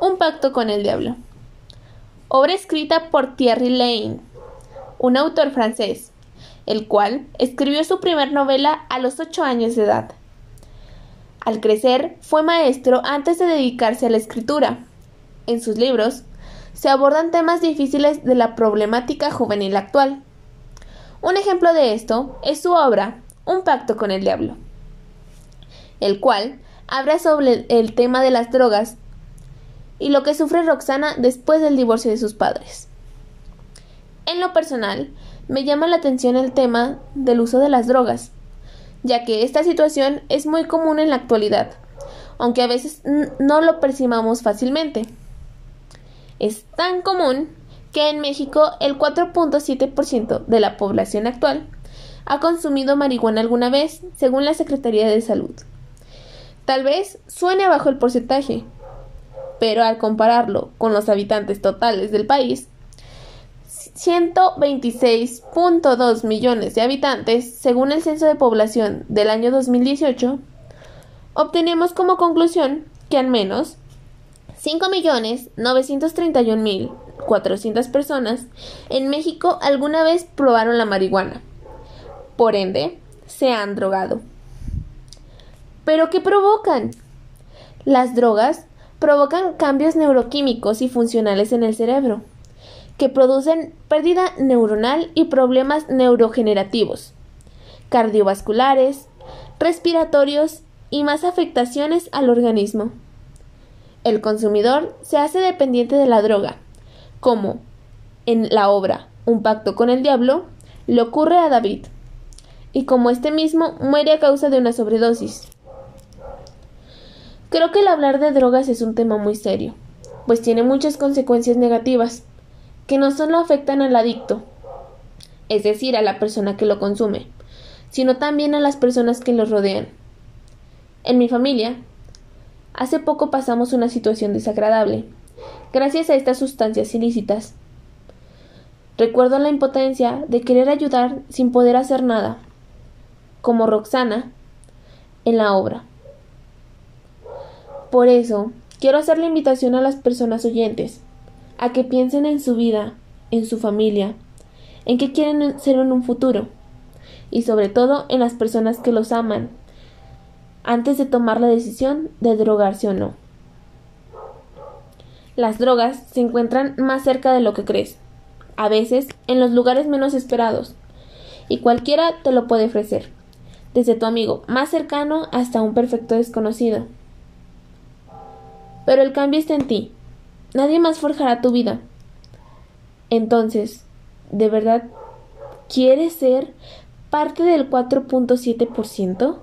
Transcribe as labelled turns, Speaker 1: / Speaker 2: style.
Speaker 1: Un pacto con el diablo. Obra escrita por Thierry Lane, un autor francés, el cual escribió su primer novela a los ocho años de edad. Al crecer, fue maestro antes de dedicarse a la escritura. En sus libros se abordan temas difíciles de la problemática juvenil actual. Un ejemplo de esto es su obra Un pacto con el diablo, el cual habla sobre el tema de las drogas y lo que sufre Roxana después del divorcio de sus padres. En lo personal, me llama la atención el tema del uso de las drogas, ya que esta situación es muy común en la actualidad, aunque a veces no lo percibamos fácilmente. Es tan común que en México el 4.7% de la población actual ha consumido marihuana alguna vez, según la Secretaría de Salud. Tal vez suene bajo el porcentaje, pero al compararlo con los habitantes totales del país, 126.2 millones de habitantes, según el Censo de Población del año 2018, obtenemos como conclusión que al menos 5.931.400 personas en México alguna vez probaron la marihuana. Por ende, se han drogado. ¿Pero qué provocan? Las drogas provocan cambios neuroquímicos y funcionales en el cerebro, que producen pérdida neuronal y problemas neurogenerativos, cardiovasculares, respiratorios y más afectaciones al organismo. El consumidor se hace dependiente de la droga, como en la obra Un pacto con el diablo le ocurre a David, y como este mismo muere a causa de una sobredosis. Creo que el hablar de drogas es un tema muy serio, pues tiene muchas consecuencias negativas, que no solo afectan al adicto, es decir, a la persona que lo consume, sino también a las personas que lo rodean. En mi familia, hace poco pasamos una situación desagradable, gracias a estas sustancias ilícitas. Recuerdo la impotencia de querer ayudar sin poder hacer nada, como Roxana en la obra. Por eso, quiero hacer la invitación a las personas oyentes a que piensen en su vida, en su familia, en qué quieren ser en un futuro y sobre todo en las personas que los aman antes de tomar la decisión de drogarse o no. Las drogas se encuentran más cerca de lo que crees, a veces en los lugares menos esperados, y cualquiera te lo puede ofrecer, desde tu amigo más cercano hasta un perfecto desconocido. Pero el cambio está en ti. Nadie más forjará tu vida. Entonces, ¿de verdad quieres ser parte del 4.7%?